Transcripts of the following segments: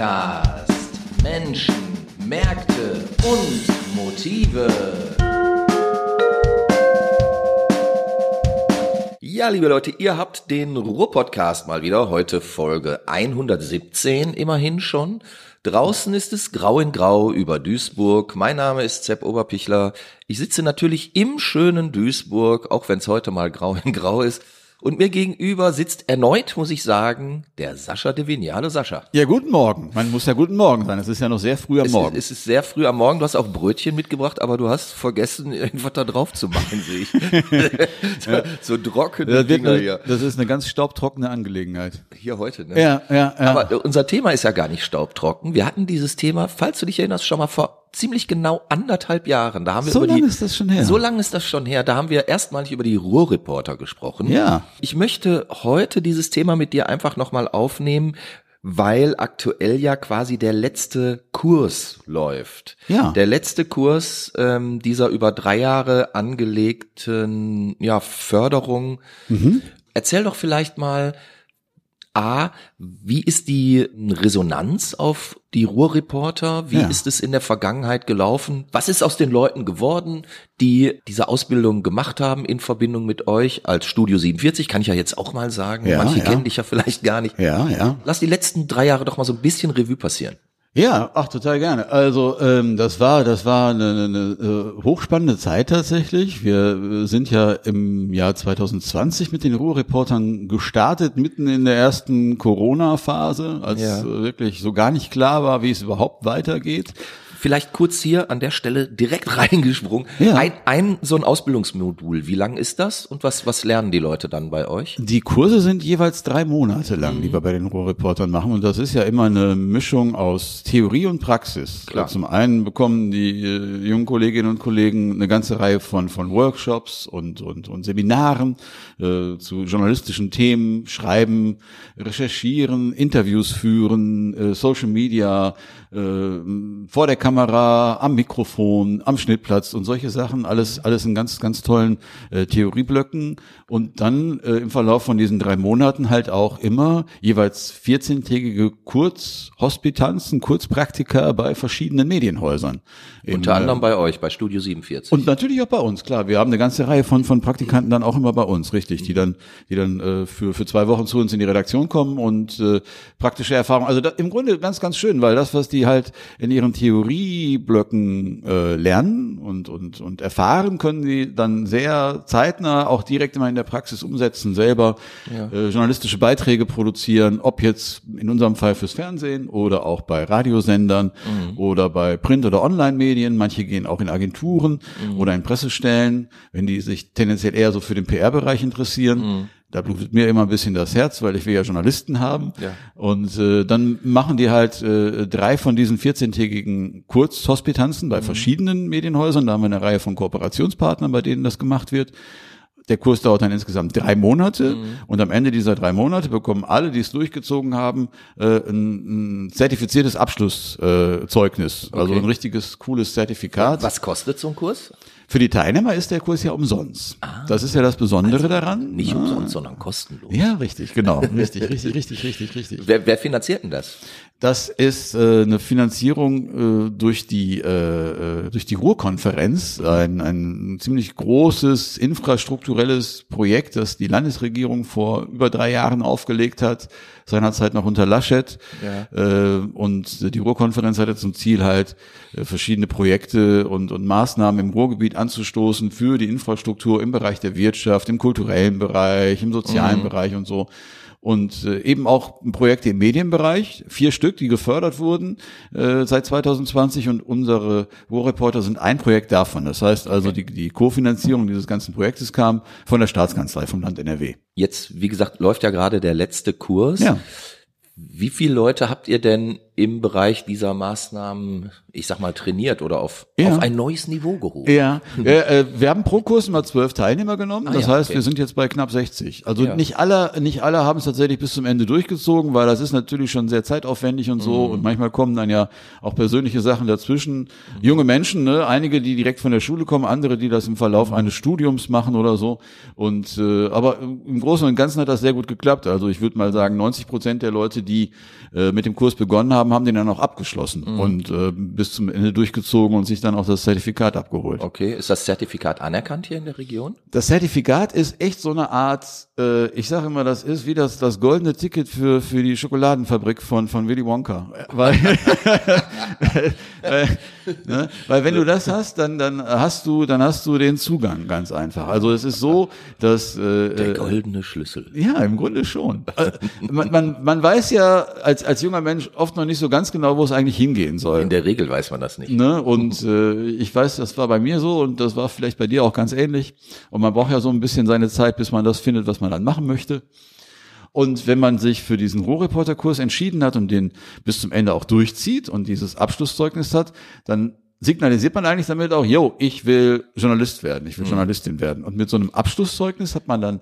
Podcast. Menschen, Märkte und Motive. Ja, liebe Leute, ihr habt den Ruhr-Podcast mal wieder. Heute Folge 117 immerhin schon. Draußen ist es grau in grau über Duisburg. Mein Name ist Sepp Oberpichler. Ich sitze natürlich im schönen Duisburg, auch wenn es heute mal grau in grau ist. Und mir gegenüber sitzt erneut, muss ich sagen, der Sascha de Vignale. Sascha. Ja, guten Morgen. Man muss ja guten Morgen sein. Es ist ja noch sehr früh am Es, Morgen. es ist sehr früh am Morgen. Du hast auch Brötchen mitgebracht, aber du hast vergessen, irgendwas da drauf zu machen, sehe ich. so, so trockene das, Dinger eine, hier. das ist eine ganz staubtrockene Angelegenheit. Hier heute, ne? Ja, ja, ja. Aber unser Thema ist ja gar nicht staubtrocken. Wir hatten dieses Thema, falls du dich erinnerst, schon mal vor ziemlich genau anderthalb Jahren. Da haben wir So lange ist das schon her. So lange ist das schon her. Da haben wir erstmalig über die Ruhrreporter gesprochen. Ja. Ich möchte heute dieses Thema mit dir einfach nochmal aufnehmen, weil aktuell ja quasi der letzte Kurs läuft. Ja. Der letzte Kurs ähm, dieser über drei Jahre angelegten ja, Förderung. Mhm. Erzähl doch vielleicht mal, A, wie ist die Resonanz auf die Ruhrreporter? Wie Ja. ist es in der Vergangenheit gelaufen? Was ist aus den Leuten geworden, die diese Ausbildung gemacht haben in Verbindung mit euch als Studio 47? Kann ich ja jetzt auch mal sagen. Ja, Manche ja. kennen dich ja vielleicht gar nicht. ja, ja. Lass die letzten drei Jahre doch mal so ein bisschen Revue passieren. Ja, ach, total gerne. Also ähm, das war, das war eine, eine, eine äh, hochspannende Zeit tatsächlich. Wir äh, sind ja im Jahr 2020 mit den Ruhrreportern gestartet, mitten in der ersten Corona-Phase, als Ja. äh, wirklich so gar nicht klar war, wie es überhaupt weitergeht. Vielleicht kurz hier an der Stelle direkt reingesprungen. Ja. Ein, ein so ein Ausbildungsmodul. Wie lang ist das und was, was lernen die Leute dann bei euch? Die Kurse sind jeweils drei Monate lang, die wir bei den Ruhrreportern machen. Und das ist ja immer eine Mischung aus Theorie und Praxis. Klar. Zum einen bekommen die äh, jungen Kolleginnen und Kollegen eine ganze Reihe von, von Workshops und, und, und Seminaren äh, zu journalistischen Themen, schreiben, recherchieren, Interviews führen, äh, Social Media, äh, vor der Kamera, am Mikrofon, am Schnittplatz und solche Sachen, alles, alles in ganz, ganz tollen äh, Theorieblöcken und dann äh, im Verlauf von diesen drei Monaten halt auch immer jeweils 14-tägige Kurzhospitanzen, Kurzpraktika bei verschiedenen Medienhäusern. Unter äh, anderem bei euch, bei Studio 47. und natürlich auch bei uns, klar. Wir haben eine ganze Reihe von, von Praktikanten dann auch immer bei uns, richtig, die dann, die dann äh, für, für zwei Wochen zu uns in die Redaktion kommen und äh, praktische Erfahrung. Also da, im Grunde ganz, ganz schön, weil das, was die halt in ihren Theorieblöcken äh, lernen und, und, und erfahren, können die dann sehr zeitnah auch direkt immer in der Praxis umsetzen, selber äh, journalistische Beiträge produzieren, ob jetzt in unserem Fall fürs Fernsehen oder auch bei Radiosendern oder bei Print- oder Online-Medien. Manche gehen auch in Agenturen oder in Pressestellen, wenn die sich tendenziell eher so für den PR-Bereich interessieren. Da blutet mir immer ein bisschen das Herz, weil ich will ja Journalisten haben. Ja. Und äh, dann machen die halt äh, drei von diesen 14-tägigen Kurzhospitanzen bei verschiedenen Medienhäusern. Da haben wir eine Reihe von Kooperationspartnern, bei denen das gemacht wird. Der Kurs dauert dann insgesamt drei Monate und am Ende dieser drei Monate bekommen alle, die es durchgezogen haben, äh, ein, ein zertifiziertes Abschlusszeugnis, äh, Zeugnis. also Okay. ein richtiges cooles Zertifikat. Was kostet so ein Kurs? Für die Teilnehmer ist der Kurs ja umsonst. Das ist ja das Besondere daran. Nicht Ja. umsonst, sondern kostenlos. Ja, richtig, genau, richtig, richtig, richtig, richtig, richtig. Wer, wer finanziert denn das? Das ist äh, eine Finanzierung äh, durch die äh, äh, durch die Ruhrkonferenz, ein, ein ziemlich großes infrastrukturelles Projekt, das die Landesregierung vor über drei Jahren aufgelegt hat, seinerzeit noch unter Laschet. Äh, und die Ruhrkonferenz hatte zum Ziel halt äh, verschiedene Projekte und, und Maßnahmen im Ruhrgebiet anzustoßen für die Infrastruktur im Bereich der Wirtschaft, im kulturellen Bereich, im sozialen Bereich und so und äh, eben auch Projekte im Medienbereich, vier Stück, die gefördert wurden äh, seit 2020 und unsere Ruhrreporter sind ein Projekt davon. Das heißt also, die, die Kofinanzierung dieses ganzen Projektes kam von der Staatskanzlei vom Land NRW. Jetzt, wie gesagt, läuft ja gerade der letzte Kurs. Ja. Wie viele Leute habt ihr denn im Bereich dieser Maßnahmen, ich sag mal, trainiert oder auf, Ja. auf ein neues Niveau gehoben? Ja, äh, wir haben pro Kurs immer zwölf Teilnehmer genommen. Ah, das ja, heißt, okay. wir sind jetzt bei knapp 60. Also Ja. nicht alle, nicht alle haben es tatsächlich bis zum Ende durchgezogen, weil das ist natürlich schon sehr zeitaufwendig und so. Mhm. Und manchmal kommen dann ja auch persönliche Sachen dazwischen. Junge Menschen, ne, einige, die direkt von der Schule kommen, andere, die das im Mhm. Verlauf eines Studiums machen oder so. Und äh, aber im Großen und Ganzen hat das sehr gut geklappt. Also ich würde mal sagen, 90 Prozent der Leute, die äh, mit dem Kurs begonnen haben, haben, haben den dann auch abgeschlossen Mhm. und äh, bis zum Ende durchgezogen und sich dann auch das Zertifikat abgeholt. Okay, ist das Zertifikat anerkannt hier in der Region? Das Zertifikat ist echt so eine Art, äh, ich sage immer, das ist wie das, das goldene Ticket für, für die Schokoladenfabrik von, von Willy Wonka. Weil, weil, ne? weil wenn du das hast, dann, dann hast du, dann hast du den Zugang ganz einfach. Also es ist so, dass äh, Der äh, goldene Schlüssel. ja, im Grunde schon. Äh, man, man, man weiß ja als, als junger Mensch oft noch nicht so ganz genau, wo es eigentlich hingehen soll. In der Regel weiß man das nicht. Ne? Und äh, ich weiß, das war bei mir so und das war vielleicht bei dir auch ganz ähnlich. Und man braucht ja so ein bisschen seine Zeit, bis man das findet, was man dann machen möchte. Und wenn man sich für diesen Rohreporterkurs entschieden hat und den bis zum Ende auch durchzieht und dieses Abschlusszeugnis hat, dann signalisiert man eigentlich damit auch, yo, ich will Journalist werden, ich will Journalistin werden. Und mit so einem Abschlusszeugnis hat man dann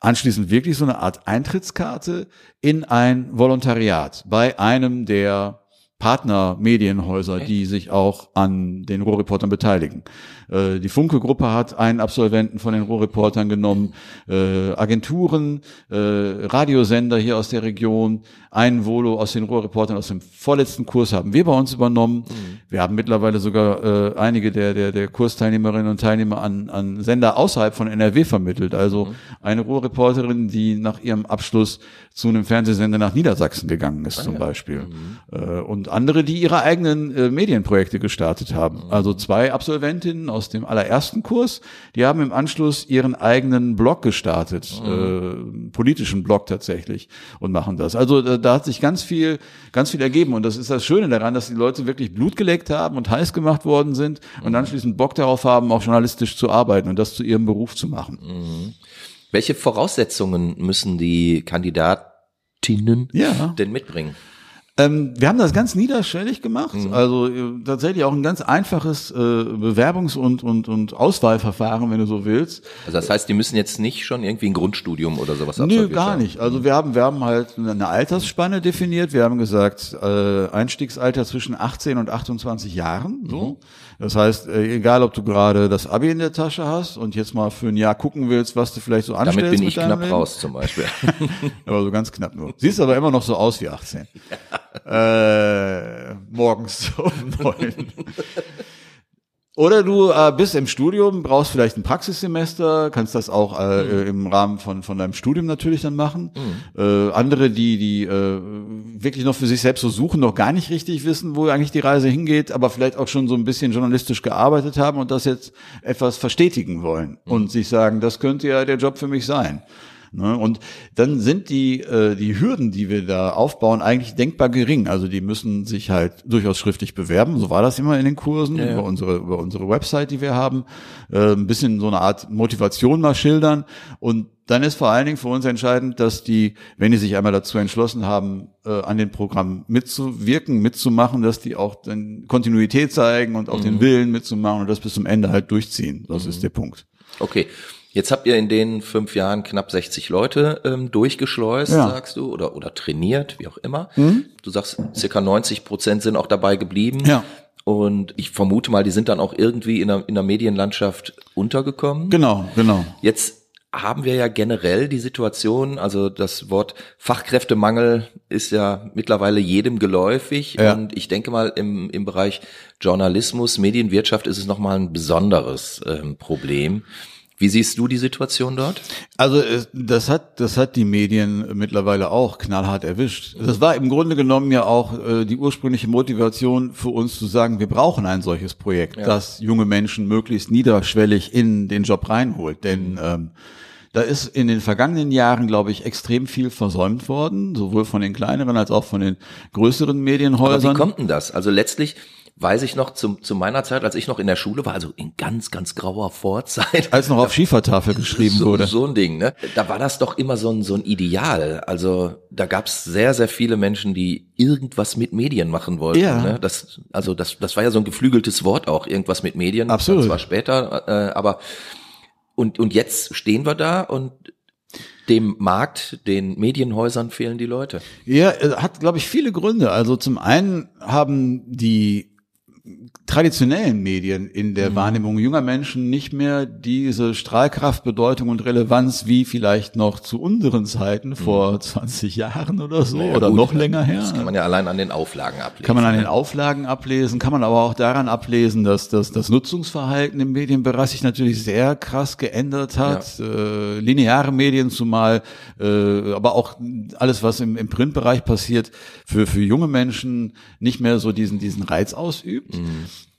anschließend wirklich so eine Art Eintrittskarte in ein Volontariat bei einem der Partnermedienhäuser, die sich auch an den Rohreportern beteiligen. Äh, die Funke-Gruppe hat einen Absolventen von den Rohreportern genommen, äh, Agenturen, äh, Radiosender hier aus der Region, einen Volo aus den Rohreportern aus dem vorletzten Kurs haben wir bei uns übernommen. Wir haben mittlerweile sogar äh, einige der, der, der Kursteilnehmerinnen und Teilnehmer an, an Sender außerhalb von NRW vermittelt. Also eine Rohreporterin, die nach ihrem Abschluss zu einem Fernsehsender nach Niedersachsen gegangen ist zum Beispiel. Äh, und andere, die ihre eigenen äh, Medienprojekte gestartet haben. Also zwei Absolventinnen aus dem allerersten Kurs, die haben im Anschluss ihren eigenen Blog gestartet, äh, politischen Blog tatsächlich und machen das. Also da, da hat sich ganz viel, ganz viel ergeben und das ist das Schöne daran, dass die Leute wirklich Blut geleckt haben und heiß gemacht worden sind und anschließend Bock darauf haben, auch journalistisch zu arbeiten und das zu ihrem Beruf zu machen. Welche Voraussetzungen müssen die Kandidatinnen Ja. denn mitbringen? Ähm, wir haben das ganz niederschwellig gemacht, also äh, tatsächlich auch ein ganz einfaches äh, Bewerbungs- und, und, und Auswahlverfahren, wenn du so willst. Also das heißt, die müssen jetzt nicht schon irgendwie ein Grundstudium oder sowas Nö, absolviert gar haben. nicht. Also wir haben, wir haben halt eine Altersspanne definiert. Wir haben gesagt, äh, Einstiegsalter zwischen 18 und 28 Jahren. So. Das heißt, äh, egal ob du gerade das Abi in der Tasche hast und jetzt mal für ein Jahr gucken willst, was du vielleicht so anstellst. Damit bin ich knapp Leben. raus zum Beispiel. Aber so ganz knapp nur. Siehst aber immer noch so aus wie 18. Äh, morgens um neun. Oder du äh, bist im Studium, brauchst vielleicht ein Praxissemester, kannst das auch äh, im Rahmen von, von deinem Studium natürlich dann machen. Äh, andere, die, die äh, wirklich noch für sich selbst so suchen, noch gar nicht richtig wissen, wo eigentlich die Reise hingeht, aber vielleicht auch schon so ein bisschen journalistisch gearbeitet haben und das jetzt etwas verstetigen wollen und sich sagen, das könnte ja der Job für mich sein. Ne? Und dann sind die, äh, die Hürden, die wir da aufbauen, eigentlich denkbar gering. Also die müssen sich halt durchaus schriftlich bewerben. So war das immer in den Kursen Ja, ja. über unsere über unsere Website, die wir haben. Äh, ein bisschen so eine Art Motivation mal schildern. Und dann ist vor allen Dingen für uns entscheidend, dass die, wenn die sich einmal dazu entschlossen haben, äh, an den Programmen mitzuwirken, mitzumachen, dass die auch dann Kontinuität zeigen und auch Mhm. den Willen mitzumachen und das bis zum Ende halt durchziehen. Das ist der Punkt. Okay. Jetzt habt ihr in den fünf Jahren knapp 60 Leute ähm, durchgeschleust, Ja. sagst du, oder, oder trainiert, wie auch immer. Du sagst, circa 90 Prozent sind auch dabei geblieben. Ja. Und ich vermute mal, die sind dann auch irgendwie in der, in der Medienlandschaft untergekommen. Genau, genau. Jetzt haben wir ja generell die Situation, also das Wort Fachkräftemangel ist ja mittlerweile jedem geläufig Ja. und ich denke mal im, im Bereich Journalismus, Medienwirtschaft ist es nochmal ein besonderes ähm, Problem. Wie siehst du die Situation dort? Also es- das hat das hat die Medien mittlerweile auch knallhart erwischt. Das war im Grunde genommen ja auch äh, die ursprüngliche Motivation für uns zu sagen, wir brauchen ein solches Projekt, das junge Menschen möglichst niederschwellig in den Job reinholt. Denn ähm, da ist in den vergangenen Jahren, glaube ich, extrem viel versäumt worden, sowohl von den kleineren als auch von den größeren Aber wie Medienhäusern. kommt denn das? Also letztlich weiß ich noch zum, zu meiner Zeit, als ich noch in der Schule war, also in ganz, ganz grauer Vorzeit, als noch auf Schiefertafel geschrieben so, wurde. So ein Ding, ne? Da war das doch immer so ein, so ein Ideal. Also da gab's sehr, sehr viele Menschen, die irgendwas mit Medien machen wollten. Ja. Ne? Das, also das, das war ja so ein geflügeltes Wort auch, irgendwas mit Medien. Absolut. Das war später, äh, aber und, und jetzt stehen wir da und dem Markt, den Medienhäusern fehlen die Leute. Ja, äh, hat, glaube ich, viele Gründe. Also zum einen haben die traditionellen Medien in der mhm. Wahrnehmung junger Menschen nicht mehr diese Strahlkraft, Bedeutung und Relevanz wie vielleicht noch zu unseren Zeiten vor mhm. 20 Jahren oder so naja, oder gut, noch länger her. Das kann man ja allein an den Auflagen ablesen. Kann man an den ne? Auflagen ablesen, kann man aber auch daran ablesen, dass, dass das Nutzungsverhalten im Medienbereich sich natürlich sehr krass geändert hat. Ja. Äh, lineare Medien zumal, äh, aber auch alles, was im, im Printbereich passiert, für, für junge Menschen nicht mehr so diesen, diesen Reiz ausübt. Mhm.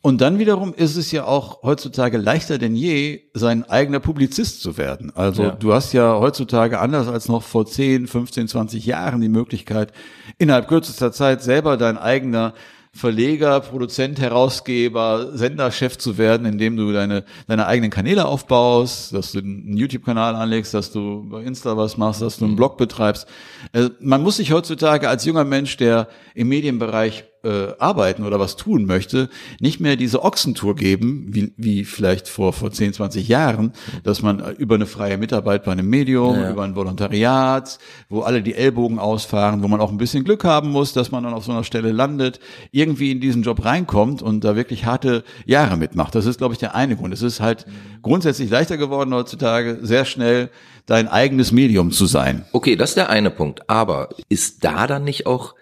Und dann wiederum ist es ja auch heutzutage leichter denn je, sein eigener Publizist zu werden. Also ja. du hast ja heutzutage anders als noch vor 10, 15, 20 Jahren die Möglichkeit, innerhalb kürzester Zeit selber dein eigener Verleger, Produzent, Herausgeber, Senderchef zu werden, indem du deine, deine eigenen Kanäle aufbaust, dass du einen YouTube-Kanal anlegst, dass du bei Insta was machst, dass du einen Blog betreibst. Also man muss sich heutzutage als junger Mensch, der im Medienbereich äh, arbeiten oder was tun möchte, nicht mehr diese Ochsentour geben, wie, wie vielleicht vor, vor 10, 20 Jahren, dass man über eine freie Mitarbeit bei einem Medium, ja, ja. über ein Volontariat, wo alle die Ellbogen ausfahren, wo man auch ein bisschen Glück haben muss, dass man dann auf so einer Stelle landet, irgendwie in diesen Job reinkommt und da wirklich harte Jahre mitmacht. Das ist, glaube ich, der eine Grund. Es ist halt grundsätzlich leichter geworden heutzutage, sehr schnell dein eigenes Medium zu sein. Okay, das ist der eine Punkt. Aber ist da dann nicht auch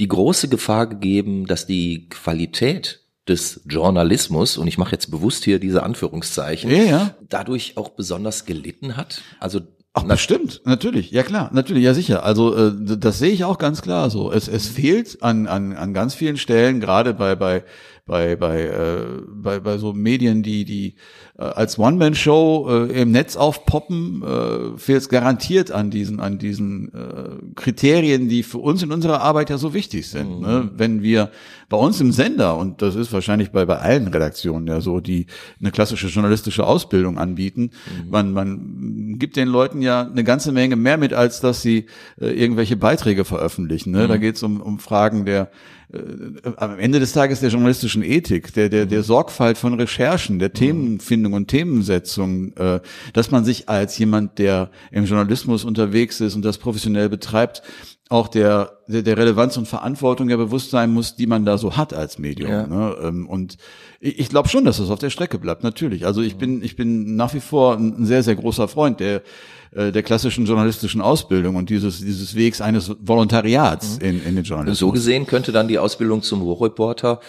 die große Gefahr gegeben, dass die Qualität des Journalismus, und ich mache jetzt bewusst hier diese Anführungszeichen, ja, ja. dadurch auch besonders gelitten hat? Also Ach, bestimmt, natürlich, ja klar, natürlich, ja sicher. Also äh, das sehe ich auch ganz klar so. Es, es fehlt an, an, an ganz vielen Stellen, gerade bei, bei bei bei äh, bei, bei so Medien, die die äh, als One-Man-Show äh, im Netz aufpoppen, äh, fehlt es garantiert an diesen an diesen äh, Kriterien, die für uns in unserer Arbeit ja so wichtig sind. Ne? Mhm. Ne? Wenn wir bei uns im Sender und das ist wahrscheinlich bei bei allen Redaktionen ja so, die eine klassische journalistische Ausbildung anbieten, mhm. man man gibt den Leuten ja eine ganze Menge mehr mit, als dass sie äh, irgendwelche Beiträge veröffentlichen. Ne? Mhm. Da geht es um um Fragen der äh, am Ende des Tages der journalistischen Ethik, der, der, der Sorgfalt von Recherchen, der Themenfindung und Themensetzung, äh, dass man sich als jemand, der im Journalismus unterwegs ist und das professionell betreibt, auch der, der, der Relevanz und Verantwortung ja bewusst sein muss, die man da so hat als Medium. Ja. Ne? Ähm, und ich, ich glaube schon, dass das auf der Strecke bleibt, natürlich. Also ich bin, ich bin nach wie vor ein sehr, sehr großer Freund der äh, der klassischen journalistischen Ausbildung und dieses, dieses Wegs eines Volontariats mhm. in, in den Journalismus. So gesehen könnte dann die Ausbildung zum Ruhrreporter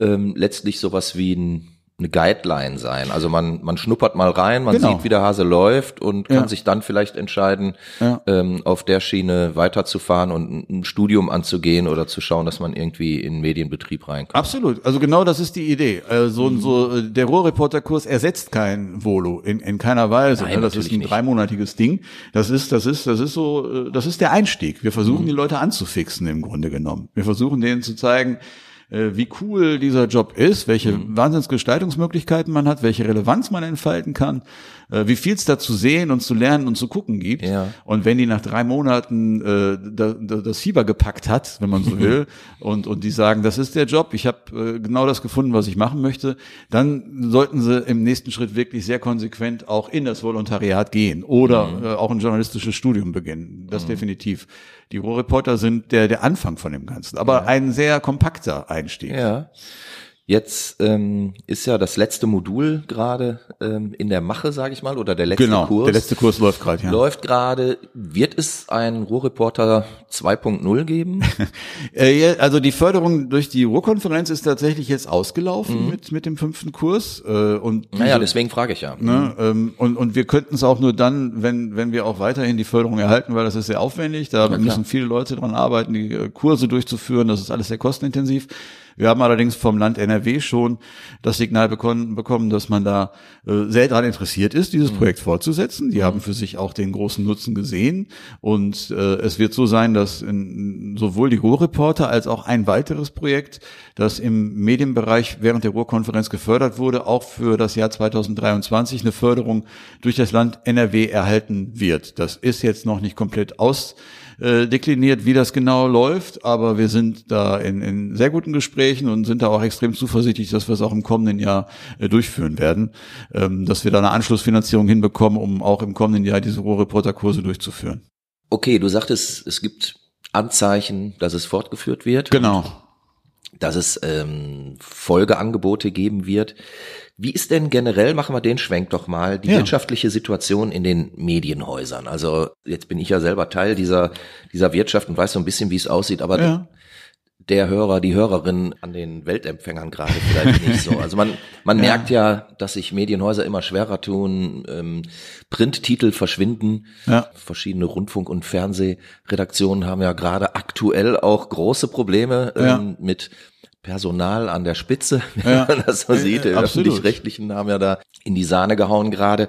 ähm, letztlich sowas wie ein eine Guideline sein. Also man, man schnuppert mal rein, man genau. sieht, wie der Hase läuft und kann ja. sich dann vielleicht entscheiden, ja. ähm, auf der Schiene weiterzufahren und ein Studium anzugehen oder zu schauen, dass man irgendwie in Medienbetrieb reinkommt. Absolut. Also genau das ist die Idee. Also mhm. so äh, der Ruhrreporterkurs ersetzt kein Volo in, in keiner Weise. Nein, ne? Das ist ein nicht. dreimonatiges Ding. Das ist, das ist, das ist so, äh, das ist der Einstieg. Wir versuchen mhm. die Leute anzufixen im Grunde genommen. Wir versuchen denen zu zeigen, äh, wie cool dieser Job ist, welche mhm. Wahnsinnsgestaltungsmöglichkeiten man hat, welche Relevanz man entfalten kann, äh, wie viel es da zu sehen und zu lernen und zu gucken gibt. Ja. Und wenn die nach drei Monaten äh, da, da, das Fieber gepackt hat, wenn man so will, und, und die sagen, das ist der Job, ich habe äh, genau das gefunden, was ich machen möchte, dann sollten sie im nächsten Schritt wirklich sehr konsequent auch in das Volontariat gehen oder mhm. äh, auch ein journalistisches Studium beginnen. Das mhm. definitiv. Die Rohreporter sind der, der Anfang von dem Ganzen, aber ja. ein sehr kompakter Einstieg. Ja. Jetzt ähm, ist ja das letzte Modul gerade ähm, in der Mache, sage ich mal, oder der letzte genau, Kurs. Der letzte Kurs läuft gerade, ja. Läuft gerade. Wird es ein Ruhrreporter 2.0 geben? Äh, also die Förderung durch die Ruhrkonferenz ist tatsächlich jetzt ausgelaufen mhm. mit mit dem fünften Kurs. Äh, und naja, deswegen frage ich ja. Ne, ähm, und und wir könnten es auch nur dann, wenn wenn wir auch weiterhin die Förderung erhalten, weil das ist sehr aufwendig. Da ja, müssen viele Leute dran arbeiten, die äh, Kurse durchzuführen. Das ist alles sehr kostenintensiv. Wir haben allerdings vom Land NRW schon das Signal bekommen, bekommen dass man da äh, sehr daran interessiert ist, dieses mhm. Projekt fortzusetzen. Die mhm. haben für sich auch den großen Nutzen gesehen. Und äh, es wird so sein, dass in, sowohl die Ruhrreporter als auch ein weiteres Projekt, das im Medienbereich während der Ruhrkonferenz gefördert wurde, auch für das Jahr 2023 eine Förderung durch das Land NRW erhalten wird. Das ist jetzt noch nicht komplett aus äh, dekliniert, wie das genau läuft, aber wir sind da in, in sehr guten Gesprächen und sind da auch extrem zuversichtlich, dass wir es auch im kommenden Jahr äh, durchführen werden, ähm, dass wir da eine Anschlussfinanzierung hinbekommen, um auch im kommenden Jahr diese Rohreporterkurse durchzuführen. Okay, du sagtest, es gibt Anzeichen, dass es fortgeführt wird. Genau. dass es ähm, Folgeangebote geben wird. Wie ist denn generell, machen wir den Schwenk doch mal, die Ja. wirtschaftliche Situation in den Medienhäusern? Also jetzt bin ich ja selber Teil dieser, dieser Wirtschaft und weiß so ein bisschen, wie es aussieht, aber Ja. der Hörer, die Hörerin an den Weltempfängern gerade vielleicht nicht so. Also man, man Ja. merkt ja, dass sich Medienhäuser immer schwerer tun, ähm, Printtitel verschwinden. Verschiedene Rundfunk- und Fernsehredaktionen haben ja gerade aktuell auch große Probleme ähm, mit Personal an der Spitze, wenn Ja. man das so sieht. ja, öffentlich-rechtlichen haben ja da in die Sahne gehauen gerade.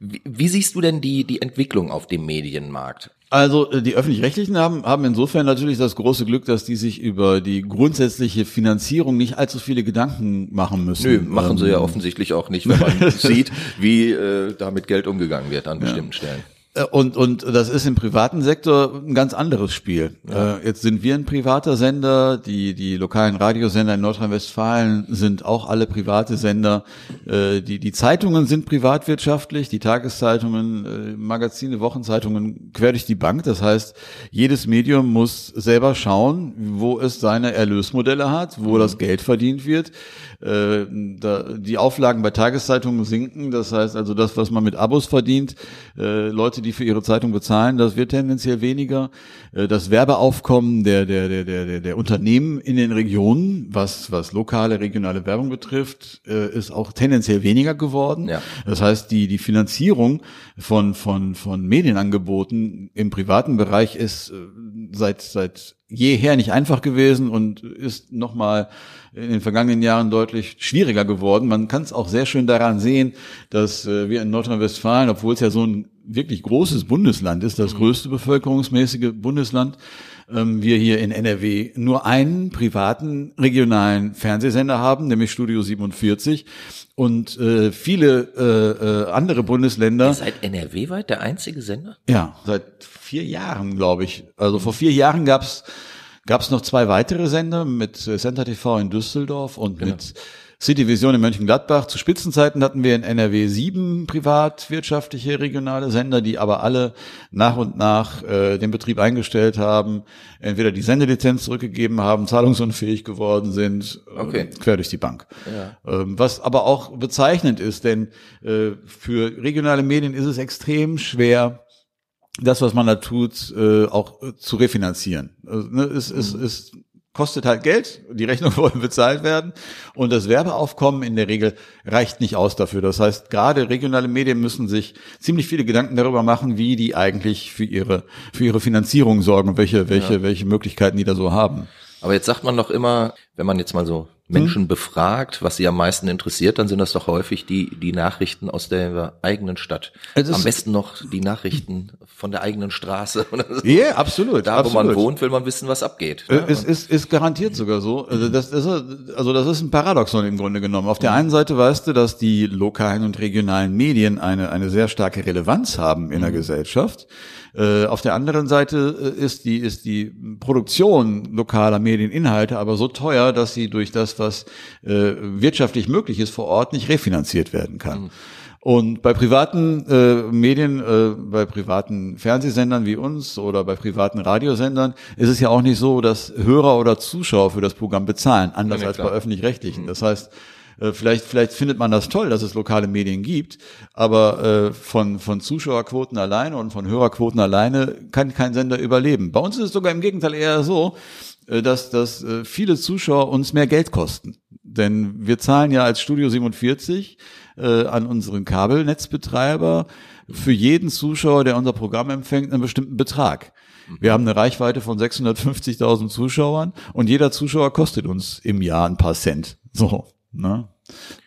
Wie, wie siehst du denn die, die Entwicklung auf dem Medienmarkt? Also äh, die öffentlich-rechtlichen haben, haben insofern natürlich das große Glück, dass die sich über die grundsätzliche Finanzierung nicht allzu viele Gedanken machen müssen. Nö, machen sie ja Ähm, offensichtlich auch nicht, wenn man sieht, wie äh, da mit Geld umgegangen wird an bestimmten Stellen. Äh, Und, und das ist im privaten Sektor ein ganz anderes Spiel. Äh, jetzt sind wir ein privater Sender, die, die lokalen Radiosender in Nordrhein-Westfalen sind auch alle private Sender. Äh, die, die Zeitungen sind privatwirtschaftlich, die Tageszeitungen, äh, Magazine, Wochenzeitungen quer durch die Bank. Das heißt, jedes Medium muss selber schauen, wo es seine Erlösmodelle hat, wo das Geld verdient wird. Äh, da, die Auflagen bei Tageszeitungen sinken. Das heißt also, das, was man mit Abos verdient, äh, Leute, die für ihre Zeitung bezahlen, das wird tendenziell weniger. Äh, das Werbeaufkommen der, der, der, der, der, Unternehmen in den Regionen, was, was lokale, regionale Werbung betrifft, äh, ist auch tendenziell weniger geworden. Ja. Das heißt, die, die Finanzierung von, von, von Medienangeboten im privaten Bereich ist äh, seit, seit jeher nicht einfach gewesen und ist nochmal in den vergangenen Jahren deutlich schwieriger geworden. Man kann es auch sehr schön daran sehen, dass äh, wir in Nordrhein-Westfalen, obwohl es ja so ein wirklich großes Bundesland ist, das größte bevölkerungsmäßige Bundesland, ähm, wir hier in NRW nur einen privaten regionalen Fernsehsender haben, nämlich Studio 47 und äh, viele äh, äh, andere Bundesländer. Ihr seid NRW-weit der einzige Sender? Ja, seit vier Jahren, glaube ich. Also vor vier Jahren gab's gab's noch zwei weitere Sender mit äh, Center TV in Düsseldorf und mit City Vision in Mönchengladbach. Zu Spitzenzeiten hatten wir in NRW sieben privatwirtschaftliche regionale Sender, die aber alle nach und nach äh, den Betrieb eingestellt haben, entweder die Sendelizenz zurückgegeben haben, zahlungsunfähig geworden sind, äh, Okay. quer durch die Bank. Ähm, was aber auch bezeichnend ist, denn äh, für regionale Medien ist es extrem schwer, das, was man da tut, äh, auch äh, zu refinanzieren. Also, ne, es, es, es kostet halt Geld, die Rechnungen wollen bezahlt werden und das Werbeaufkommen in der Regel reicht nicht aus dafür. Das heißt, gerade regionale Medien müssen sich ziemlich viele Gedanken darüber machen, wie die eigentlich für ihre für ihre Finanzierung sorgen und welche welche welche Möglichkeiten die da so haben. Aber jetzt sagt man doch immer, wenn man jetzt mal so Menschen befragt, was sie am meisten interessiert, dann sind das doch häufig die, die Nachrichten aus der eigenen Stadt. Ist- am besten noch die Nachrichten von der eigenen Straße. oder so. Ja, absolut. Da, wo man absolut. wohnt, will man wissen, was abgeht. Äh, Es ist, ist garantiert sogar so. Also das, das, ist- also das ist ein Paradoxon im Grunde genommen. Auf der einen Seite weißt du, dass die lokalen und regionalen Medien eine, eine sehr starke Relevanz haben in der Gesellschaft. Äh, Auf der anderen Seite äh, ist die, ist die Produktion lokaler Medieninhalte aber so teuer, dass sie durch das, was äh, wirtschaftlich möglich ist vor Ort, nicht refinanziert werden kann. Und bei privaten äh, Medien, äh, bei privaten Fernsehsendern wie uns oder bei privaten Radiosendern ist es ja auch nicht so, dass Hörer oder Zuschauer für das Programm bezahlen, anders Ja, als bei öffentlich-rechtlichen. Das heißt, äh, vielleicht, vielleicht findet man das toll, dass es lokale Medien gibt, aber äh, von, von Zuschauerquoten alleine und von Hörerquoten alleine kann kein Sender überleben. Bei uns ist es sogar im Gegenteil eher so, dass, dass äh, viele Zuschauer uns mehr Geld kosten. Denn wir zahlen ja als Studio 47 äh, an unseren Kabelnetzbetreiber für jeden Zuschauer, der unser Programm empfängt, einen bestimmten Betrag. Wir haben eine Reichweite von 650.000 Zuschauern und jeder Zuschauer kostet uns im Jahr ein paar Cent. So, ne?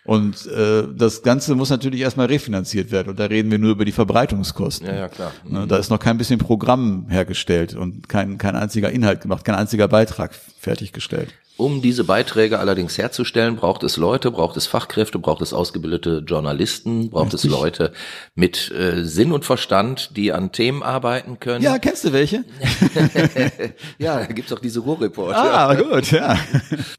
Und äh, das Ganze muss natürlich erstmal refinanziert werden. Und da reden wir nur über die Verbreitungskosten. Ja, ja, klar. Ne, Da ist noch kein bisschen Programm hergestellt und kein, kein einziger Inhalt gemacht, kein einziger Beitrag fertiggestellt. Um diese Beiträge allerdings herzustellen, braucht es Leute, braucht es Fachkräfte, braucht es ausgebildete Journalisten, braucht es Leute mit äh, Sinn und Verstand, die an Themen arbeiten können. Ja, kennst du welche? ja da gibt's auch diese Ruhrreporter. Ah, gut, ja.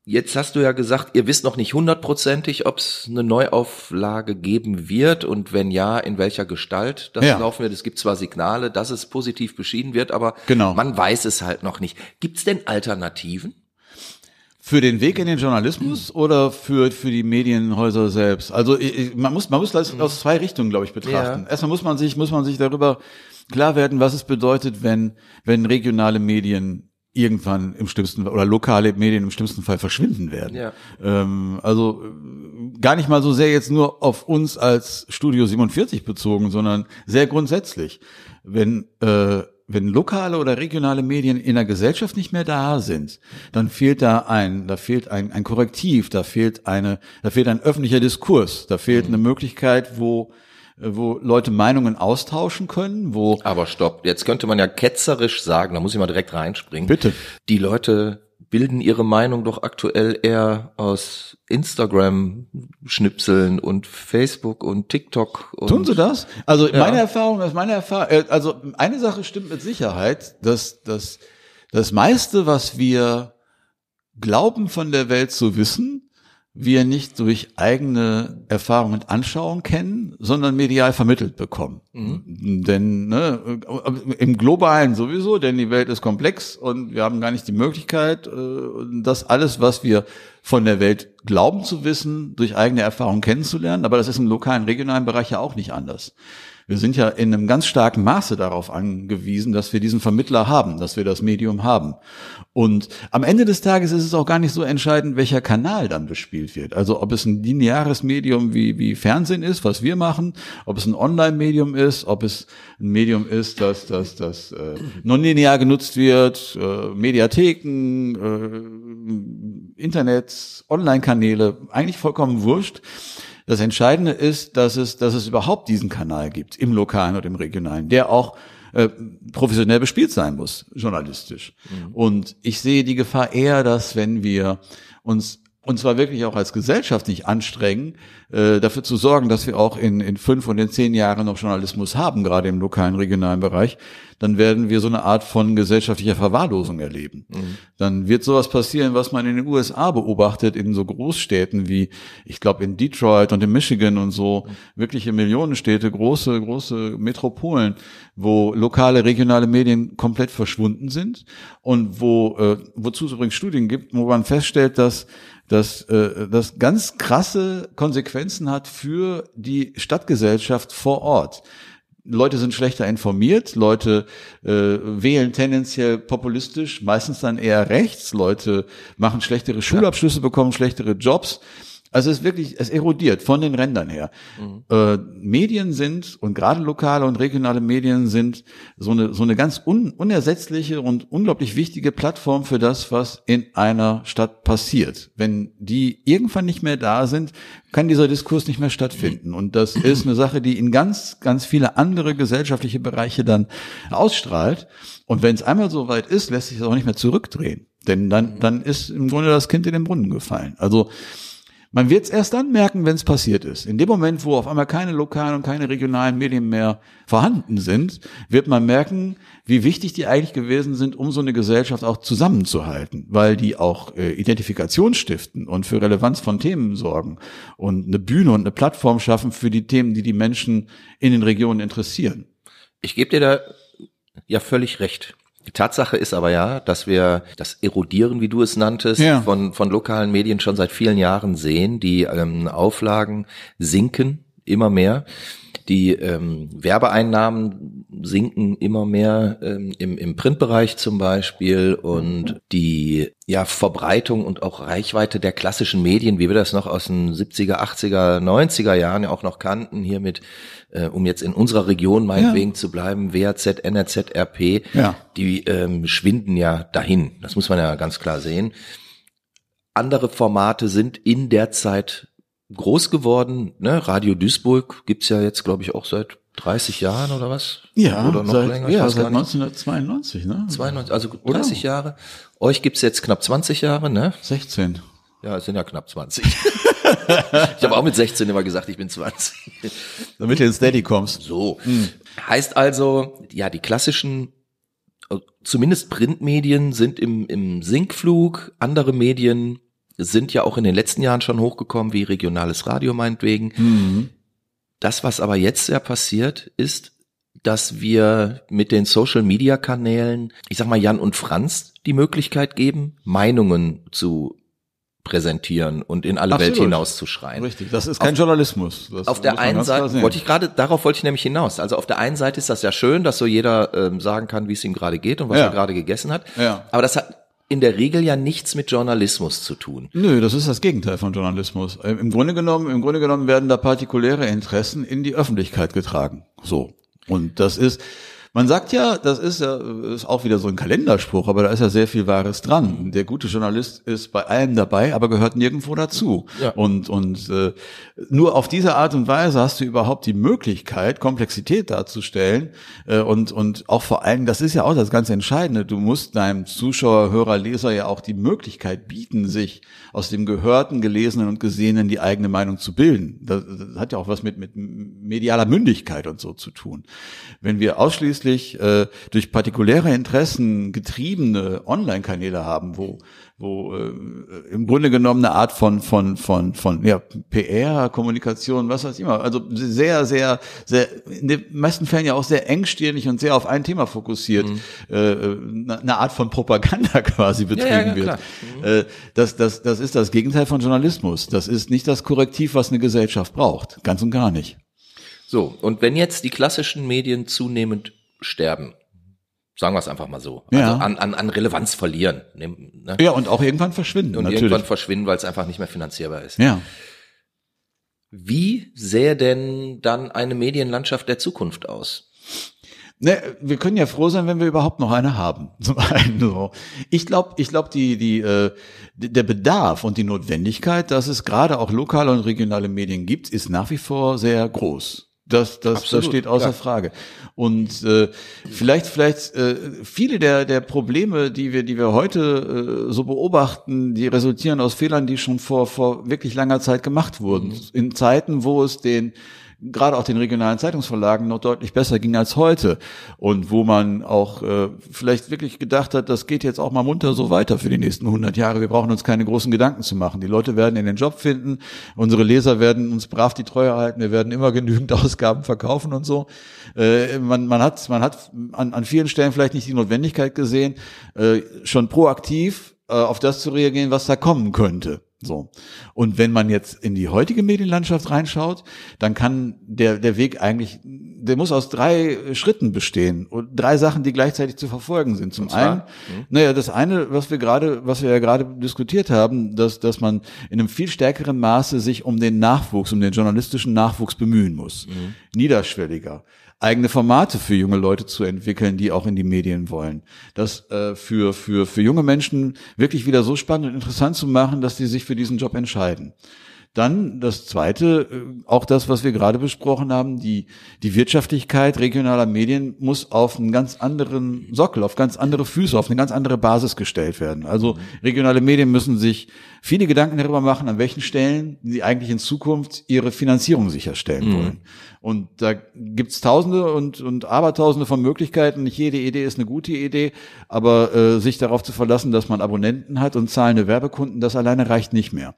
Jetzt hast du ja gesagt, ihr wisst noch nicht hundertprozentig, ob es eine Neuauflage geben wird und wenn ja, in welcher Gestalt das Ja. laufen wird. Es gibt zwar Signale, dass es positiv beschieden wird, aber Genau. man weiß es halt noch nicht. Gibt's denn Alternativen? Für den Weg in den Journalismus oder für, für die Medienhäuser selbst? Also man muss, man muss das aus zwei Richtungen, glaube ich, betrachten. Ja. Erstmal muss man sich, muss man sich darüber klar werden, was es bedeutet, wenn, wenn regionale Medien irgendwann im schlimmsten oder lokale Medien im schlimmsten Fall verschwinden werden. Ja. Ähm, also gar nicht mal so sehr jetzt nur auf uns als Studio 47 bezogen, sondern sehr grundsätzlich. Wenn äh, wenn lokale oder regionale Medien in der Gesellschaft nicht mehr da sind, dann fehlt da ein, da fehlt ein, ein Korrektiv, da fehlt eine, da fehlt ein öffentlicher Diskurs, da fehlt mhm. eine Möglichkeit, wo wo Leute Meinungen austauschen können, wo. Aber stopp, jetzt könnte man ja ketzerisch sagen, da muss ich mal direkt reinspringen. Bitte. Die Leute bilden ihre Meinung doch aktuell eher aus Instagram-Schnipseln und Facebook und TikTok. Und Tun sie das? Also ja. meine Erfahrung, das ist meine Erfahrung, äh, also eine Sache stimmt mit Sicherheit, dass, dass das meiste, was wir glauben von der Welt zu wissen, wir nicht durch eigene Erfahrung und Anschauung kennen, sondern medial vermittelt bekommen. Mhm. Denn ne, im globalen sowieso, denn die Welt ist komplex und wir haben gar nicht die Möglichkeit, äh, das alles, was wir von der Welt glauben zu wissen, durch eigene Erfahrung kennenzulernen. Aber das ist im lokalen, regionalen Bereich ja auch nicht anders. Wir sind ja in einem ganz starken Maße darauf angewiesen, dass wir diesen Vermittler haben, dass wir das Medium haben. Und am Ende des Tages ist es auch gar nicht so entscheidend, welcher Kanal dann bespielt wird. Also ob es ein lineares Medium wie, wie Fernsehen ist, was wir machen, ob es ein Online-Medium ist, ob es ein Medium ist, das, das, das äh, nonlinear genutzt wird, äh, Mediatheken, äh, Internet, Online-Kanäle, eigentlich vollkommen wurscht. Das Entscheidende ist, dass es, dass es überhaupt diesen Kanal gibt, im lokalen und im regionalen, der auch äh, professionell bespielt sein muss, journalistisch. Mhm. Und ich sehe die Gefahr eher, dass wenn wir uns und zwar wirklich auch als Gesellschaft nicht anstrengen, äh, dafür zu sorgen, dass wir auch in, in fünf und in zehn Jahren noch Journalismus haben, gerade im lokalen, regionalen Bereich, dann werden wir so eine Art von gesellschaftlicher Verwahrlosung erleben. Mhm. Dann wird sowas passieren, was man in den USA beobachtet, in so Großstädten wie, ich glaube, in Detroit und in Michigan und so, wirkliche Millionenstädte, große, große Metropolen, wo lokale, regionale Medien komplett verschwunden sind und wo, äh, wozu es übrigens Studien gibt, wo man feststellt, dass dass äh, das ganz krasse Konsequenzen hat für die Stadtgesellschaft vor Ort. Leute sind schlechter informiert, Leute äh, wählen tendenziell populistisch, meistens dann eher rechts, Leute machen schlechtere Schulabschlüsse, bekommen schlechtere Jobs. Also es ist wirklich, es erodiert von den Rändern her. Mhm. Äh, Medien sind, und gerade lokale und regionale Medien sind so eine, so eine ganz un, unersetzliche und unglaublich wichtige Plattform für das, was in einer Stadt passiert. Wenn die irgendwann nicht mehr da sind, kann dieser Diskurs nicht mehr stattfinden. Und das ist eine Sache, die in ganz, ganz viele andere gesellschaftliche Bereiche dann ausstrahlt. Und wenn es einmal so weit ist, lässt sich das auch nicht mehr zurückdrehen. Denn dann, dann ist im Grunde das Kind in den Brunnen gefallen. Also, man wird es erst dann merken, wenn es passiert ist. In dem Moment, wo auf einmal keine lokalen und keine regionalen Medien mehr vorhanden sind, wird man merken, wie wichtig die eigentlich gewesen sind, um so eine Gesellschaft auch zusammenzuhalten, weil die auch äh, Identifikation stiften und für Relevanz von Themen sorgen und eine Bühne und eine Plattform schaffen für die Themen, die die Menschen in den Regionen interessieren. Ich gebe dir da ja völlig recht. Die Tatsache ist aber ja, dass wir das Erodieren, wie du es nanntest, ja. von, von lokalen Medien schon seit vielen Jahren sehen. Die ähm, Auflagen sinken immer mehr. Die ähm, Werbeeinnahmen sinken immer mehr ähm, im, im Printbereich zum Beispiel und die ja, Verbreitung und auch Reichweite der klassischen Medien, wie wir das noch aus den 70er, 80er, 90er Jahren ja auch noch kannten, hier mit, äh, um jetzt in unserer Region meinetwegen ja. zu bleiben, WAZ, NRZ, RP, ja. die ähm, schwinden ja dahin. Das muss man ja ganz klar sehen. Andere Formate sind in der Zeit groß geworden. Ne? Radio Duisburg gibt's ja jetzt, glaube ich, auch seit 30 Jahren oder was? Ja, oder noch seit, länger? Ja, seit 1992, ne? 92, also 30 oder? Jahre. Euch gibt's jetzt knapp 20 Jahre, ne? 16. Ja, es sind ja knapp 20. ich habe auch mit 16 immer gesagt, ich bin 20. Damit du ins Daddy kommst. So. Hm. Heißt also, ja, die klassischen, zumindest Printmedien sind im, im Sinkflug, andere Medien sind ja auch in den letzten Jahren schon hochgekommen, wie regionales Radio meinetwegen. Mhm. Das, was aber jetzt ja passiert, ist, dass wir mit den Social Media Kanälen, ich sag mal Jan und Franz, die Möglichkeit geben, Meinungen zu präsentieren und in alle Absolut. Welt hinauszuschreien. Richtig, das ist kein Journalismus. Das Auf der einen Seite wollte ich gerade, darauf wollte ich nämlich hinaus. Also auf der einen Seite ist das ja schön, dass so jeder ähm, sagen kann, wie es ihm gerade geht und was Ja. er gerade gegessen hat. Ja. Aber das hat in der Regel ja nichts mit Journalismus zu tun. Nö, das ist das Gegenteil von Journalismus. Ähm, Im Grunde genommen, im Grunde genommen werden da partikuläre Interessen in die Öffentlichkeit getragen. So. Und das ist, man sagt ja, das ist ja, ist auch wieder so ein Kalenderspruch, aber da ist ja sehr viel Wahres dran. Der gute Journalist ist bei allem dabei, aber gehört nirgendwo dazu. Ja. Und, und äh, nur auf diese Art und Weise hast du überhaupt die Möglichkeit, Komplexität darzustellen. Äh, und, und auch vor allem, das ist ja auch das ganz Entscheidende, du musst deinem Zuschauer, Hörer, Leser ja auch die Möglichkeit bieten, sich aus dem Gehörten, Gelesenen und Gesehenen die eigene Meinung zu bilden. Das, das hat ja auch was mit, mit medialer Mündigkeit und so zu tun. Wenn wir ausschließlich äh, durch partikuläre Interessen getriebene Online-Kanäle haben, wo wo äh, im Grunde genommen eine Art von von von von ja PR, Kommunikation, was weiß ich immer, also sehr sehr sehr in den meisten Fällen ja auch sehr engstirnig und sehr auf ein Thema fokussiert, äh, eine eine Art von Propaganda quasi betrieben ja, ja, wird. klar. Äh, das das das ist das Gegenteil von Journalismus. Das ist nicht das Korrektiv, was eine Gesellschaft braucht, ganz und gar nicht. So, und wenn jetzt die klassischen Medien zunehmend sterben, sagen wir es einfach mal so, Ja. also an, an, an Relevanz verlieren ne? Ja und auch irgendwann verschwinden und natürlich. irgendwann verschwinden, weil es einfach nicht mehr finanzierbar ist. ja. Wie sähe denn dann eine Medienlandschaft der Zukunft aus? Ne, wir können ja froh sein, wenn wir überhaupt noch eine haben. Zum einen so. Ich glaube, ich glaube, die, die, äh, der Bedarf und die Notwendigkeit, dass es gerade auch lokale und regionale Medien gibt, ist nach wie vor sehr groß. Das, das, das Absolut, steht außer klar. Frage. Und äh, vielleicht, vielleicht äh, viele der der Probleme, die wir, die wir heute äh, so beobachten, die resultieren aus Fehlern, die schon vor vor wirklich langer Zeit gemacht wurden. In Zeiten, wo es den gerade auch den regionalen Zeitungsverlagen noch deutlich besser ging als heute und wo man auch äh, vielleicht wirklich gedacht hat, das geht jetzt auch mal munter so weiter für die nächsten 100 Jahre. Wir brauchen uns keine großen Gedanken zu machen. Die Leute werden in den Job finden, unsere Leser werden uns brav die Treue halten, wir werden immer genügend Ausgaben verkaufen und so. Äh, man, man hat, man hat an, an vielen Stellen vielleicht nicht die Notwendigkeit gesehen, äh, schon proaktiv äh, auf das zu reagieren, was da kommen könnte. So. Und wenn man jetzt in die heutige Medienlandschaft reinschaut, dann kann der, der Weg eigentlich, der muss aus drei Schritten bestehen und drei Sachen, die gleichzeitig zu verfolgen sind. Zum einen, naja, das eine, was wir gerade, was wir ja gerade diskutiert haben, dass, dass man in einem viel stärkeren Maße sich um den Nachwuchs, um den journalistischen Nachwuchs bemühen muss. Niederschwelliger eigene Formate für junge Leute zu entwickeln, die auch in die Medien wollen. Das äh, für, für, für junge Menschen wirklich wieder so spannend und interessant zu machen, dass sie sich für diesen Job entscheiden. Dann das Zweite, äh, auch das, was wir gerade besprochen haben, die, die Wirtschaftlichkeit regionaler Medien muss auf einen ganz anderen Sockel, auf ganz andere Füße, auf eine ganz andere Basis gestellt werden. Also regionale Medien müssen sich viele Gedanken darüber machen, an welchen Stellen sie eigentlich in Zukunft ihre Finanzierung sicherstellen wollen. Und da gibt's Tausende und, und Abertausende von Möglichkeiten. Nicht jede Idee ist eine gute Idee, aber äh, sich darauf zu verlassen, dass man Abonnenten hat und zahlende Werbekunden, das alleine reicht nicht mehr.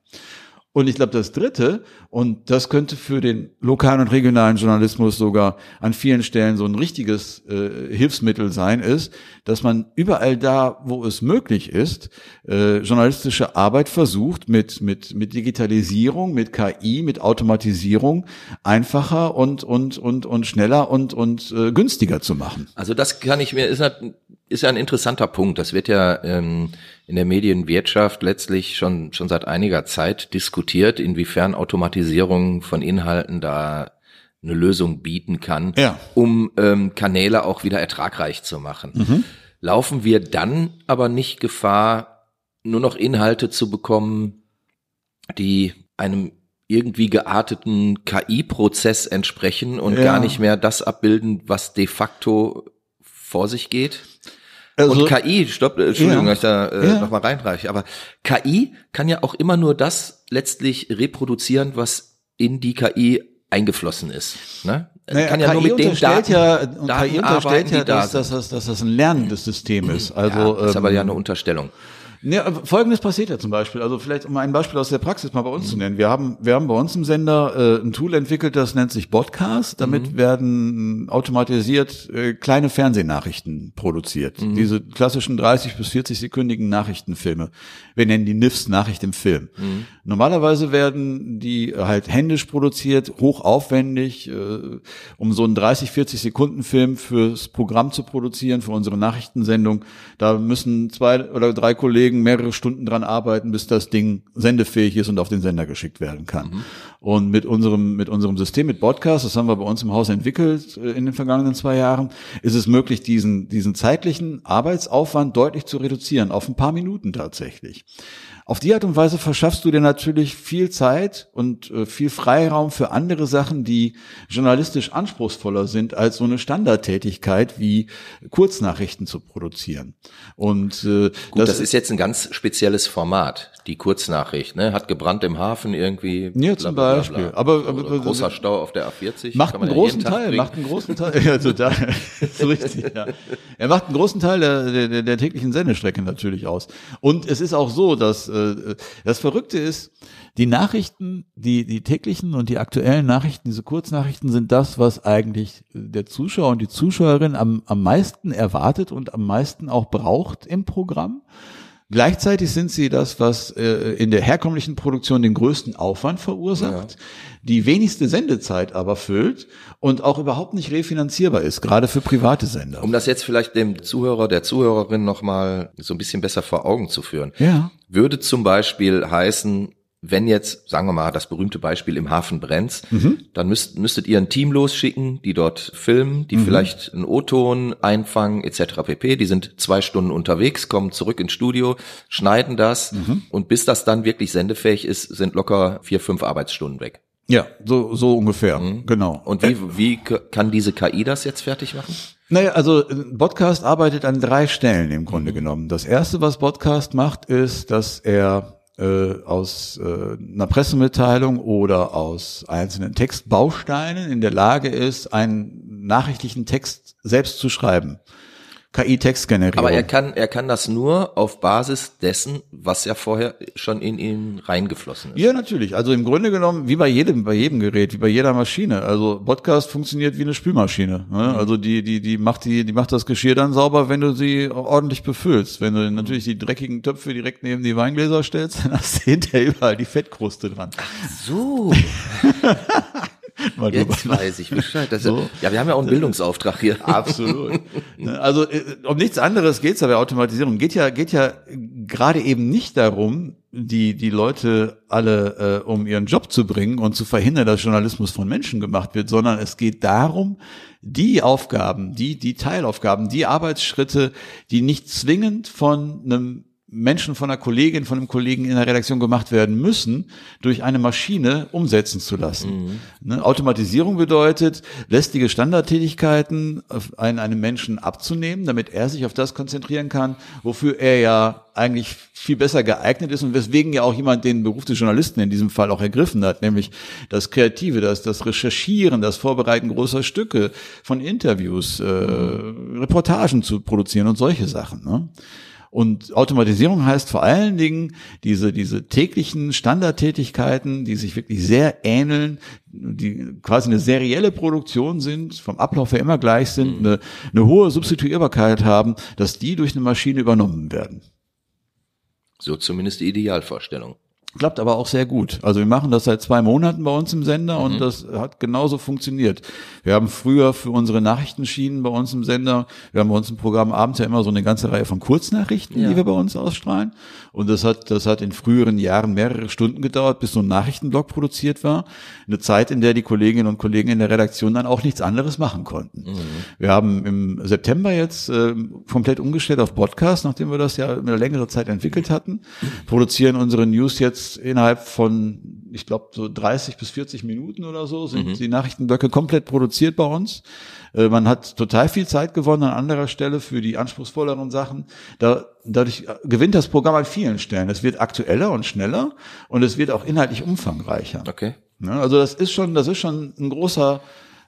Und ich glaube, das Dritte, und das könnte für den lokalen und regionalen Journalismus sogar an vielen Stellen so ein richtiges äh, Hilfsmittel sein, ist, dass man überall da, wo es möglich ist, äh, journalistische Arbeit versucht, mit, mit, mit Digitalisierung, mit KI, mit Automatisierung einfacher und, und, und, und schneller und, und äh, günstiger zu machen. Also das kann ich mir, ist ja, ist ja ein interessanter Punkt. Das wird ja ähm, in der Medienwirtschaft letztlich schon, schon seit einiger Zeit diskutiert, inwiefern Automatisierung von Inhalten da eine Lösung bieten kann, Ja. um ähm, Kanäle auch wieder ertragreich zu machen. Laufen wir dann aber nicht Gefahr, nur noch Inhalte zu bekommen, die einem irgendwie gearteten KI-Prozess entsprechen und Ja. gar nicht mehr das abbilden, was de facto vor sich geht? Also, und KI, stopp, äh, Entschuldigung, Ja. dass ich da äh, Ja. noch mal reinreiche, aber KI kann ja auch immer nur das letztlich reproduzieren, was in die KI eingeflossen ist. Ne? Naja, kann ja KI nur mit unterstellt Daten, ja, und Daten KI arbeiten, unterstellt ja, die da dass, dass, dass, dass das ein lernendes System ist. Also ja, ist aber ähm, ja eine Unterstellung. Ja, Folgendes passiert ja zum Beispiel. Also vielleicht um ein Beispiel aus der Praxis mal bei uns mhm. zu nennen. Wir haben, wir haben bei uns im Sender äh, ein Tool entwickelt, das nennt sich Podcast. Damit mhm. werden automatisiert äh, kleine Fernsehnachrichten produziert. Mhm. Diese klassischen 30 bis 40 sekündigen Nachrichtenfilme. Wir nennen die NIFs Nachricht im Film. Normalerweise werden die halt händisch produziert, hochaufwendig, äh, um so einen 30, 40 Sekunden Film fürs Programm zu produzieren, für unsere Nachrichtensendung. Da müssen zwei oder drei Kollegen Kollegen mehrere Stunden dran arbeiten, bis das Ding sendefähig ist und auf den Sender geschickt werden kann. Mhm. Und mit unserem, mit unserem System, mit Podcast, das haben wir bei uns im Haus entwickelt äh, in den vergangenen zwei Jahren, ist es möglich, diesen, diesen zeitlichen Arbeitsaufwand deutlich zu reduzieren, auf ein paar Minuten tatsächlich. Auf die Art und Weise verschaffst du dir natürlich viel Zeit und äh, viel Freiraum für andere Sachen, die journalistisch anspruchsvoller sind als so eine Standardtätigkeit wie Kurznachrichten zu produzieren. Und äh, Gut, das, das ist jetzt ein ganz spezielles Format, die Kurznachricht, ne? Hat gebrannt im Hafen irgendwie. Ja, zum bla, bla, Beispiel. Bla, aber, aber großer Stau auf der A40. Macht einen großen Teil, macht einen großen Teil. ja, total. so richtig, ja. Er macht einen großen Teil der, der, der täglichen Sendestrecke natürlich aus. Und es ist auch so, dass äh, das Verrückte ist, die Nachrichten, die, die täglichen und die aktuellen Nachrichten, diese Kurznachrichten sind das, was eigentlich der Zuschauer und die Zuschauerin am, am meisten erwartet und am meisten auch braucht im Programm. Gleichzeitig sind sie das, was äh, in der herkömmlichen Produktion den größten Aufwand verursacht, ja. die wenigste Sendezeit aber füllt und auch überhaupt nicht refinanzierbar ist, gerade für private Sender. Um das jetzt vielleicht dem Zuhörer, der Zuhörerin nochmal so ein bisschen besser vor Augen zu führen. Ja. Würde zum Beispiel heißen, wenn jetzt, sagen wir mal, das berühmte Beispiel im Hafen brennt, mhm. dann müsst, müsstet ihr ein Team losschicken, die dort filmen, die mhm. vielleicht einen O-Ton einfangen, etc. pp. Die sind zwei Stunden unterwegs, kommen zurück ins Studio, schneiden das mhm. und bis das dann wirklich sendefähig ist, sind locker vier, fünf Arbeitsstunden weg. Ja, so, so ungefähr, mhm. genau. Und wie, wie kann diese KI das jetzt fertig machen? Naja, also Podcast arbeitet an drei Stellen im Grunde mhm. genommen. Das erste, was Podcast macht, ist, dass er äh, aus äh, einer Pressemitteilung oder aus einzelnen Textbausteinen in der Lage ist, einen nachrichtlichen Text selbst zu schreiben. KI-Textgenerierung. Aber er kann, er kann das nur auf Basis dessen, was ja vorher schon in ihn reingeflossen ist. Ja, natürlich. Also im Grunde genommen, wie bei jedem, bei jedem Gerät, wie bei jeder Maschine. Also Podcast funktioniert wie eine Spülmaschine. Ne? Mhm. Also die, die, die macht die, die macht das Geschirr dann sauber, wenn du sie ordentlich befüllst. Wenn du natürlich die dreckigen Töpfe direkt neben die Weingläser stellst, dann hast du hinterher überall die Fettkruste dran. Ach so. Mal Jetzt weiß ich Bescheid. Das so. ja, wir haben ja auch einen Bildungsauftrag hier. Absolut. Also äh, um nichts anderes geht's ja bei Automatisierung. Geht ja, geht ja gerade eben nicht darum, die, die Leute alle äh, um ihren Job zu bringen und zu verhindern, dass Journalismus von Menschen gemacht wird, sondern es geht darum, die Aufgaben, die, die Teilaufgaben, die Arbeitsschritte, die nicht zwingend von einem Menschen von einer Kollegin, von einem Kollegen in der Redaktion gemacht werden müssen, durch eine Maschine umsetzen zu lassen. Mhm. Ne? Automatisierung bedeutet, lästige Standardtätigkeiten einen, einem Menschen abzunehmen, damit er sich auf das konzentrieren kann, wofür er ja eigentlich viel besser geeignet ist und weswegen ja auch jemand den Beruf des Journalisten in diesem Fall auch ergriffen hat, nämlich das Kreative, das, das Recherchieren, das Vorbereiten großer Stücke von Interviews, äh, Reportagen zu produzieren und solche Sachen. Ne? Und Automatisierung heißt vor allen Dingen diese, diese täglichen Standardtätigkeiten, die sich wirklich sehr ähneln, die quasi eine serielle Produktion sind, vom Ablauf her immer gleich sind, mhm. eine, eine hohe Substituierbarkeit haben, dass die durch eine Maschine übernommen werden. So zumindest die Idealvorstellung. Klappt aber auch sehr gut. Also wir machen das seit zwei Monaten bei uns im Sender mhm. und das hat genauso funktioniert. Wir haben früher für unsere Nachrichtenschienen bei uns im Sender, wir haben bei uns im Programm abends ja immer so eine ganze Reihe von Kurznachrichten, ja. die wir bei uns ausstrahlen. Und das hat, das hat in früheren Jahren mehrere Stunden gedauert, bis so ein Nachrichtenblock produziert war. Eine Zeit, in der die Kolleginnen und Kollegen in der Redaktion dann auch nichts anderes machen konnten. Mhm. Wir haben im September jetzt äh, komplett umgestellt auf Podcast, nachdem wir das ja eine längere Zeit entwickelt hatten, produzieren unsere News jetzt jetzt innerhalb von, ich glaube, so 30 bis 40 Minuten oder so sind mhm. die Nachrichtenblöcke komplett produziert bei uns. Äh, man hat total viel Zeit gewonnen an anderer Stelle für die anspruchsvolleren Sachen. Da, dadurch gewinnt das Programm an vielen Stellen. Es wird aktueller und schneller und es wird auch inhaltlich umfangreicher. Okay. Ja, also das ist schon, das ist schon ein großer,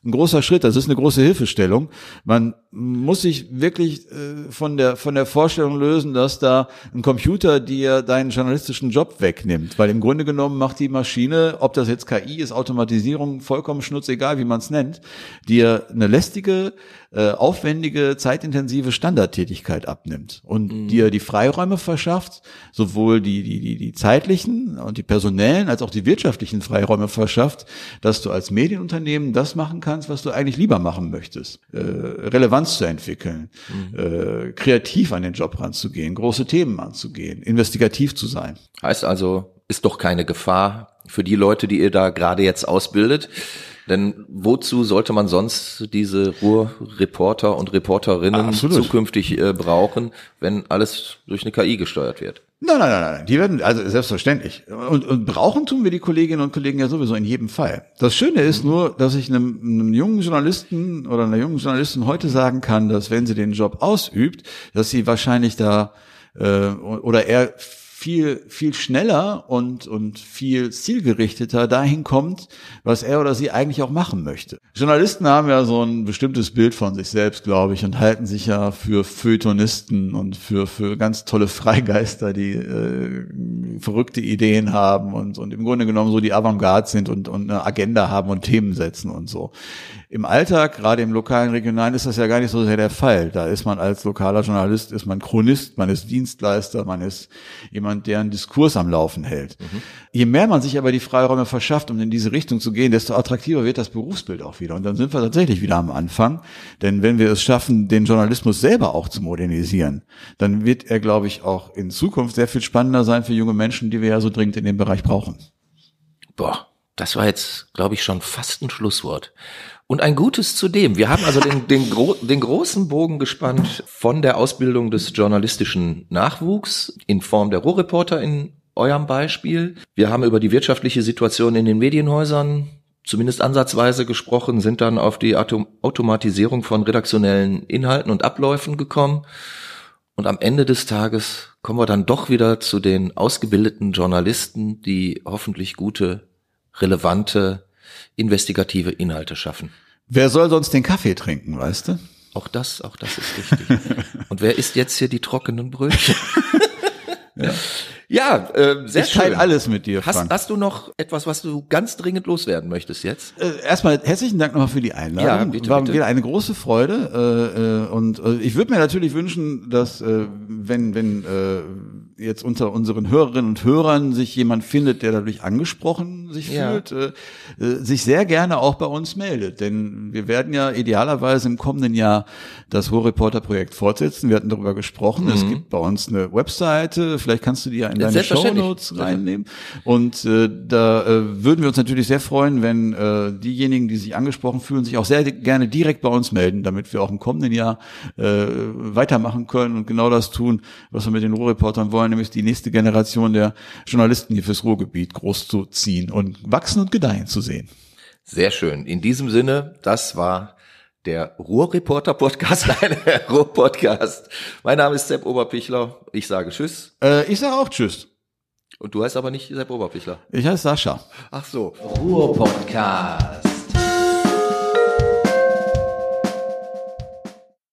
ein großer Schritt, das ist eine große Hilfestellung. Man, muss sich wirklich äh, von der von der Vorstellung lösen, dass da ein Computer dir deinen journalistischen Job wegnimmt, weil im Grunde genommen macht die Maschine, ob das jetzt KI ist, Automatisierung, vollkommen schnurzegal, wie man es nennt, dir eine lästige, äh, aufwendige, zeitintensive Standardtätigkeit abnimmt und mhm. dir die Freiräume verschafft, sowohl die die die die zeitlichen und die personellen als auch die wirtschaftlichen Freiräume verschafft, dass du als Medienunternehmen das machen kannst, was du eigentlich lieber machen möchtest. Äh, Relevanz zu entwickeln, mhm. äh, kreativ an den Job ranzugehen, große Themen anzugehen, investigativ zu sein. Heißt also, ist doch keine Gefahr für die Leute, die ihr da gerade jetzt ausbildet. Denn wozu sollte man sonst diese Ruhrreporter und Reporterinnen Absolut. zukünftig äh, brauchen, wenn alles durch eine KI gesteuert wird? Nein, nein, nein, nein. Die werden, also selbstverständlich. Und, und brauchen tun wir die Kolleginnen und Kollegen ja sowieso in jedem Fall. Das Schöne ist mhm. nur, dass ich einem, einem jungen Journalisten oder einer jungen Journalistin heute sagen kann, dass wenn sie den Job ausübt, dass sie wahrscheinlich da äh, oder er viel, viel schneller und, und viel zielgerichteter dahin kommt, was er oder sie eigentlich auch machen möchte. Journalisten haben ja so ein bestimmtes Bild von sich selbst, glaube ich, und halten sich ja für Feuilletonisten und für, für ganz tolle Freigeister, die äh, verrückte Ideen haben und, und im Grunde genommen so die Avantgarde sind und, und eine Agenda haben und Themen setzen und so. Im Alltag, gerade im lokalen, regionalen, ist das ja gar nicht so sehr der Fall. Da ist man als lokaler Journalist, ist man Chronist, man ist Dienstleister, man ist jemand, der einen Diskurs am Laufen hält. Mhm. Je mehr man sich aber die Freiräume verschafft, um in diese Richtung zu gehen, desto attraktiver wird das Berufsbild auch wieder. Und dann sind wir tatsächlich wieder am Anfang. Denn wenn wir es schaffen, den Journalismus selber auch zu modernisieren, dann wird er, glaube ich, auch in Zukunft sehr viel spannender sein für junge Menschen, die wir ja so dringend in dem Bereich brauchen. Boah, das war jetzt, glaube ich, schon fast ein Schlusswort. Und ein gutes zudem. Wir haben also den, den, gro den großen Bogen gespannt von der Ausbildung des journalistischen Nachwuchs in Form der Rohreporter in eurem Beispiel. Wir haben über die wirtschaftliche Situation in den Medienhäusern zumindest ansatzweise gesprochen, sind dann auf die Autom Automatisierung von redaktionellen Inhalten und Abläufen gekommen. Und am Ende des Tages kommen wir dann doch wieder zu den ausgebildeten Journalisten, die hoffentlich gute, relevante investigative Inhalte schaffen. Wer soll sonst den Kaffee trinken, weißt du? Auch das, auch das ist richtig. Und wer isst jetzt hier die trockenen Brötchen? ja. Ja, äh, sehr ich schön. teile alles mit dir, Frank. Hast, hast du noch etwas, was du ganz dringend loswerden möchtest jetzt? Äh, erstmal herzlichen Dank nochmal für die Einladung. Ja, bitte, War bitte. wieder eine große Freude. Äh, äh, und äh, ich würde mir natürlich wünschen, dass äh, wenn, wenn äh, jetzt unter unseren Hörerinnen und Hörern sich jemand findet, der dadurch angesprochen sich ja. fühlt, äh, äh, sich sehr gerne auch bei uns meldet. Denn wir werden ja idealerweise im kommenden Jahr das Ruhrreporter-Projekt fortsetzen. Wir hatten darüber gesprochen. Mhm. Es gibt bei uns eine Webseite. Vielleicht kannst du die ja in deine Show Notes reinnehmen. Und äh, da äh, würden wir uns natürlich sehr freuen, wenn äh, diejenigen, die sich angesprochen fühlen, sich auch sehr gerne direkt bei uns melden, damit wir auch im kommenden Jahr äh, weitermachen können und genau das tun, was wir mit den Ruhrreportern wollen, nämlich die nächste Generation der Journalisten hier fürs Ruhrgebiet großzuziehen und wachsen und gedeihen zu sehen. Sehr schön. In diesem Sinne, das war der Ruhrreporter Podcast, nein, der Ruhr-Podcast. Mein Name ist Sepp Oberpichler. Ich sage Tschüss. Äh, ich sage auch Tschüss. Und du heißt aber nicht Sepp Oberpichler. Ich heiße Sascha. Ach so. Ruhr-Podcast.